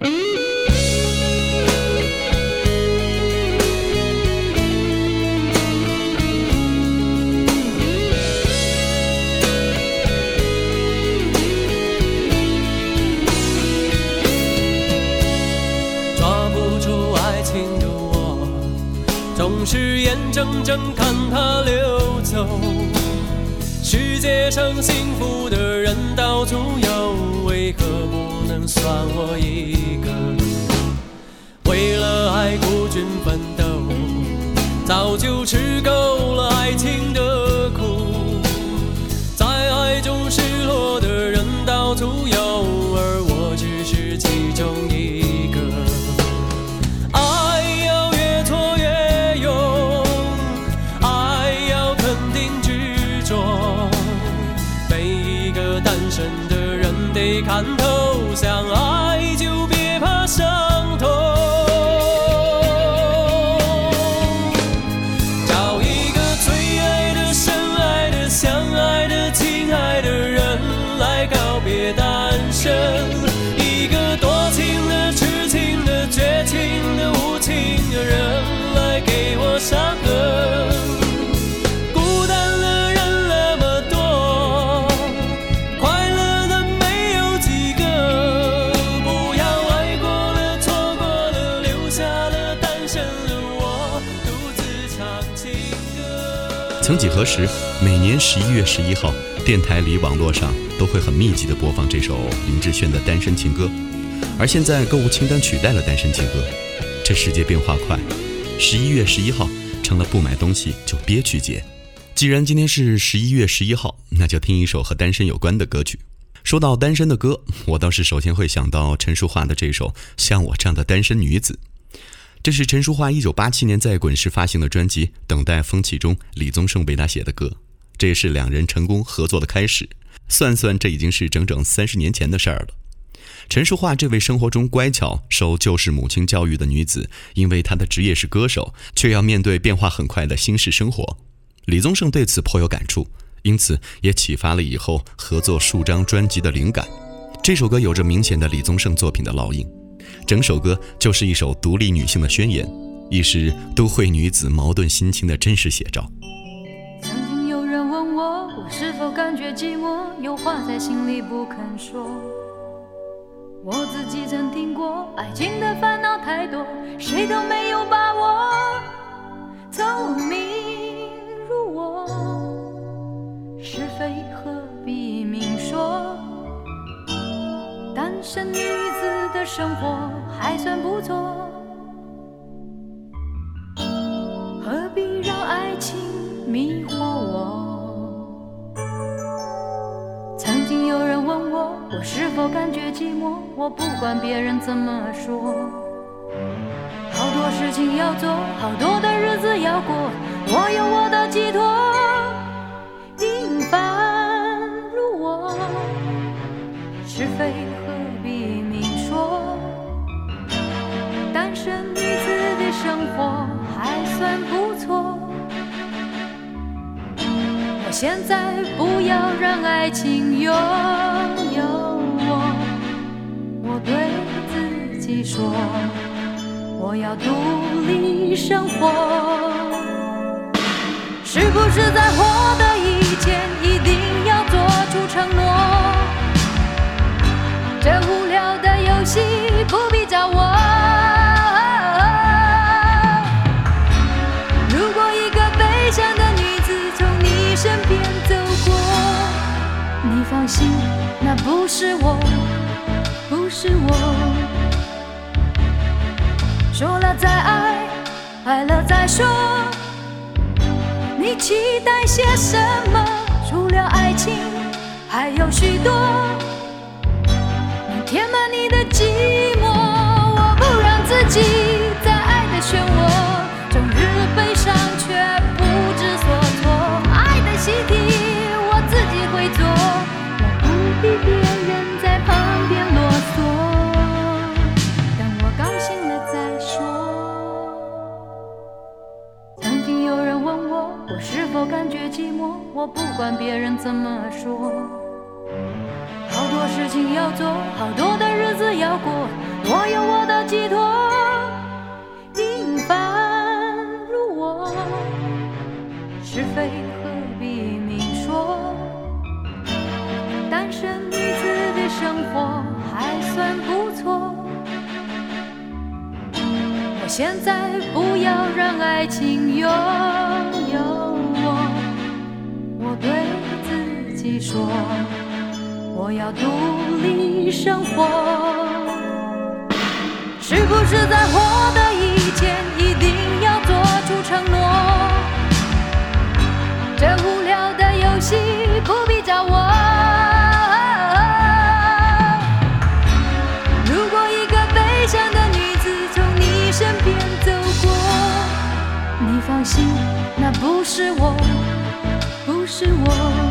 抓不住爱情的我，总是眼睁睁看它溜走。世界上幸福的人到处有，为何不能算我一曾几何时，每年十一月十一号，电台里、网络上都会很密集的播放这首林志炫的《单身情歌》，而现在购物清单取代了《单身情歌》。这世界变化快，十一月十一号成了不买东西就憋屈节。既然今天是十一月十一号，那就听一首和单身有关的歌曲。说到单身的歌，我倒是首先会想到陈淑桦的这首《像我这样的单身女子》。这是陈淑桦一九八七年在滚石发行的专辑《等待风起》中李宗盛为她写的歌，这也是两人成功合作的开始。算算，这已经是整整三十年前的事儿了。陈淑桦这位生活中乖巧、受旧式母亲教育的女子，因为她的职业是歌手，却要面对变化很快的新式生活。李宗盛对此颇有感触，因此也启发了以后合作数张专辑的灵感。这首歌有着明显的李宗盛作品的烙印。整首歌就是一首独立女性的宣言，亦是都会女子矛盾心情的真实写照。曾经有人问我，我是否感觉寂寞，有话在心里不肯说。我自己曾听过，爱情的烦恼太多，谁都没有把握。聪明如我，是非何必明说？单身女子的生活还算不错，何必让爱情迷惑我？曾经有人问我，我是否感觉寂寞？我不管别人怎么说，好多事情要做，好多的日子要过，我有我的寄托。现在不要让爱情拥有我，我对自己说，我要独立生活。是不是在活的以前一定要做出承诺？这无聊的游戏不必找我。你放心，那不是我，不是我。说了再爱，爱了再说。你期待些什么？除了爱情，还有许多填满你的寂寞。身女子的生活还算不错。我现在不要让爱情拥有我，我对自己说，我要独立生活。是不是在获得以前一定要做出承诺？这无聊的游戏不是我，不是我。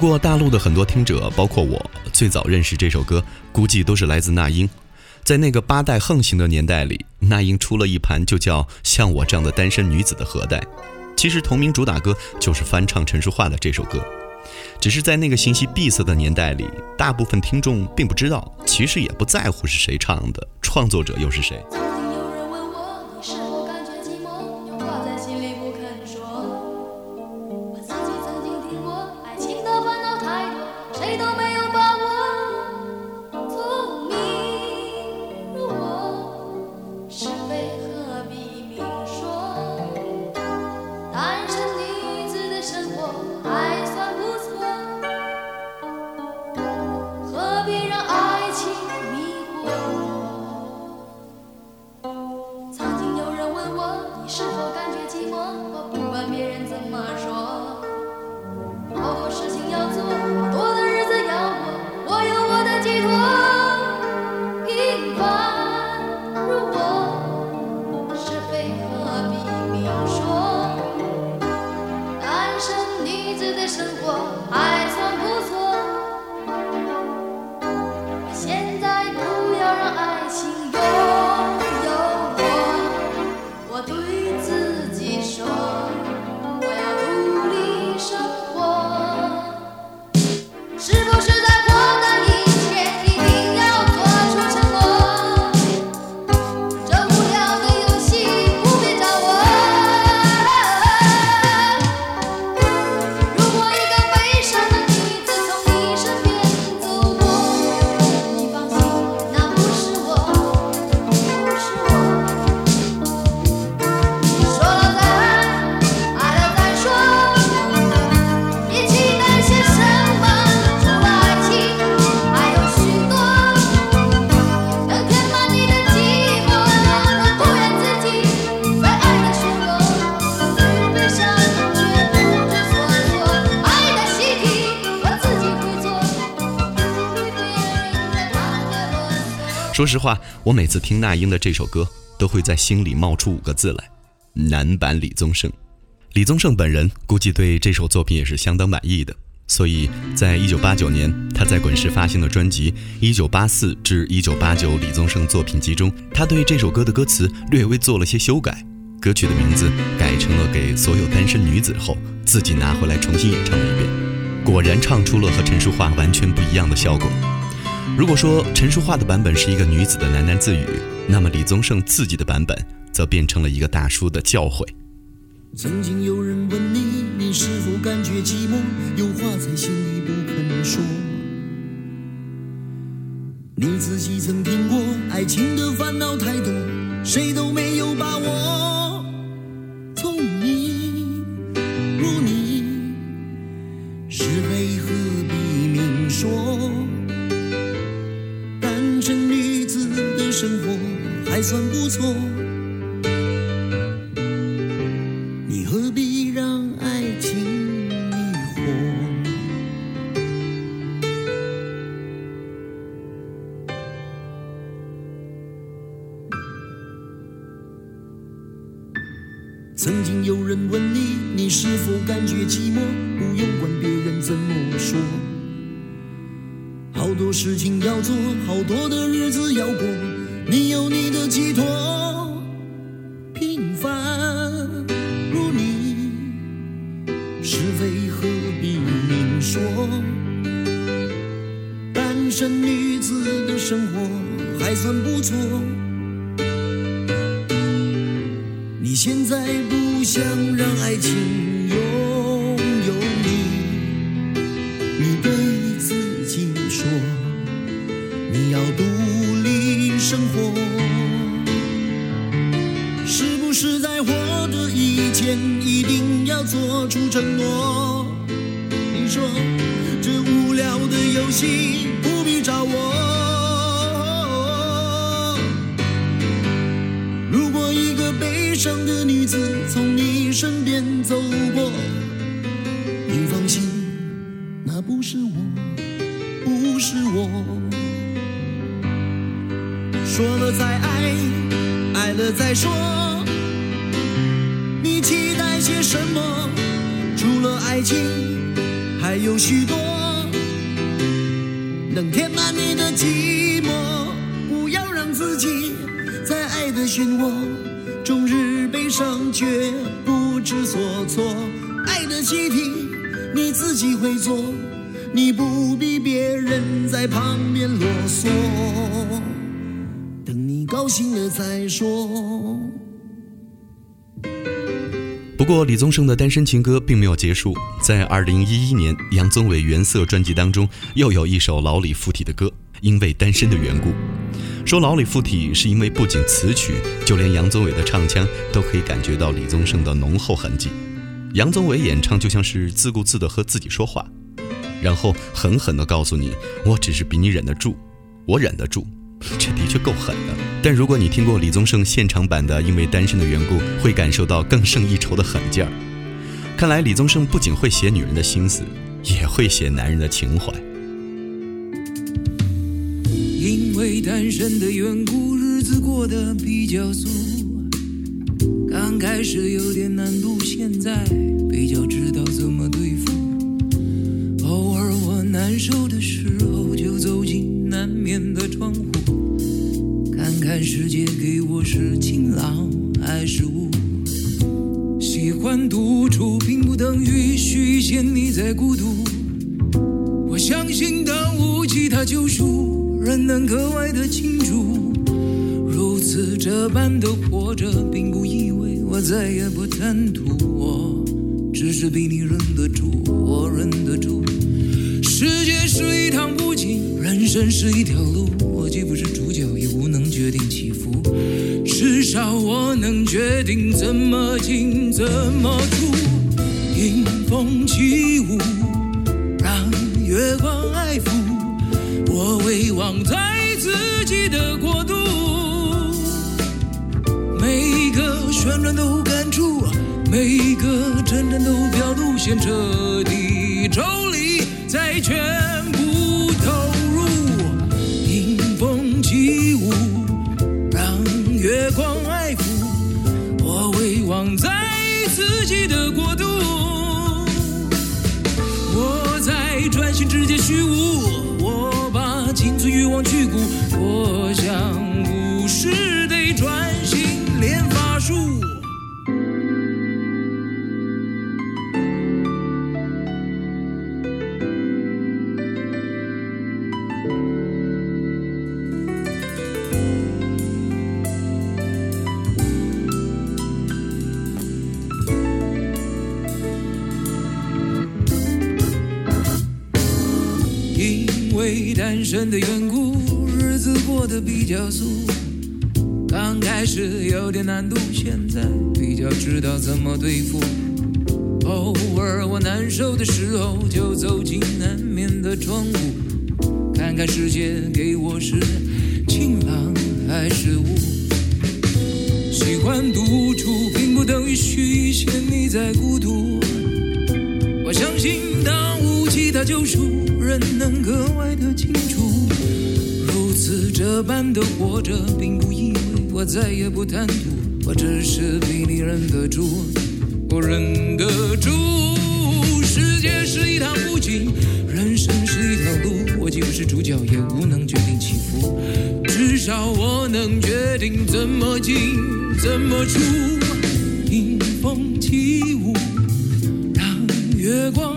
不过，大陆的很多听者，包括我，最早认识这首歌，估计都是来自那英。在那个八代横行的年代里，那英出了一盘就叫《像我这样的单身女子》的盒带。其实同名主打歌就是翻唱陈淑桦的这首歌，只是在那个信息闭塞的年代里，大部分听众并不知道，其实也不在乎是谁唱的，创作者又是谁。说实话，我每次听那英的这首歌，都会在心里冒出五个字来：男版李宗盛。李宗盛本人估计对这首作品也是相当满意的，所以在一九八九年，他在滚石发行的专辑《一九八四至一九八九李宗盛作品集》中，他对这首歌的歌词略微做了些修改，歌曲的名字改成了《给所有单身女子》后，自己拿回来重新演唱了一遍，果然唱出了和陈淑桦完全不一样的效果。如果说陈淑桦的版本是一个女子的喃喃自语，那么李宗盛自己的版本则变成了一个大叔的教诲。曾经有人问你，你是否感觉寂寞？有话在心里不肯说。你自己曾听过，爱情的烦恼太多，谁都没有把握。错。身女子的生活还算不错。你现在不想让爱情拥有你，你对自己说，你要独立生活。是不是在活着以前一定要做出承诺？你说这无聊的游戏悲伤的女子从你身边走过，你放心，那不是我，不是我。说了再爱，爱了再说，你期待些什么？除了爱情，还有许多能填满你的寂寞。不要让自己在爱的漩涡，悲伤却不知所措。爱的习题你自己会做，你不必别人在旁边啰嗦。等你高兴了再说。不过，李宗盛的单身情歌并没有结束，在2011年杨宗纬原色专辑当中，又有一首老李附体的歌《因为单身的缘故》。说老李附体，是因为不仅词曲，就连杨宗纬的唱腔都可以感觉到李宗盛的浓厚痕迹。杨宗纬演唱就像是自顾自地和自己说话，然后狠狠地告诉你：“我只是比你忍得住，我忍得住。”这的确够狠的。但如果你听过李宗盛现场版的《因为单身的缘故》，会感受到更胜一筹的狠劲儿。看来李宗盛不仅会写女人的心思，也会写男人的情怀。为单身的缘故，日子过得比较俗。刚开始有点难度，现在比较知道怎么对付。偶尔我难受的时候，就走进南面的窗户，看看世界给我是晴朗还是雾。喜欢独处，并不等于许仙你在孤独。我相信当无其他救赎，人能格外的清楚。如此这般的活着，并不意味我再也不贪图。我只是比你忍得住，我忍得住。世界是一趟不景，人生是一条路。我既不是主角，也无能决定起伏。至少我能决定怎么进，怎么出。迎风起舞，在自己的国度，每一个旋转都感触，每一个真正都表露，先彻底抽离，再全部投入。迎风起舞，让月光爱抚，我遗忘在自己的国度。我在专心直接虚无，把青春欲望去骨，我想不是得专心练法术。为单身的缘故，日子过得比较俗。刚开始有点难度，现在比较知道怎么对付。偶尔我难受的时候，就走进南面的窗户，看看世界给我是晴朗还是雾。喜欢独处，并不等于虚陷你在孤独。我相信，当我他救赎，人能格外的清楚。如此这般的活着，并不意味我再也不贪图。我只是比你忍得住，我忍得住。世界是一趟风景，人生是一条路，我既不是主角，也无能决定起伏，至少我能决定怎么进，怎么出。迎风起舞，让月光，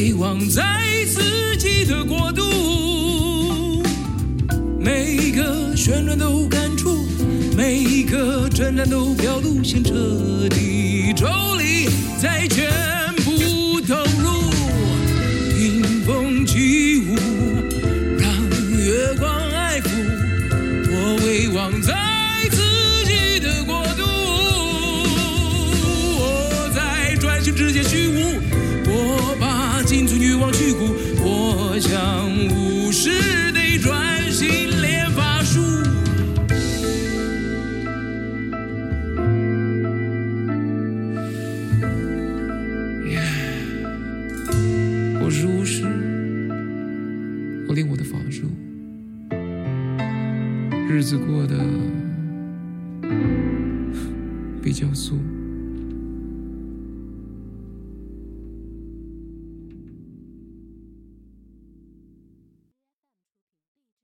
回望在自己的国度。每一个旋转都感触，每一个转战都表露，先彻底抽离，再全部投入。迎风起舞，让月光爱抚，我回望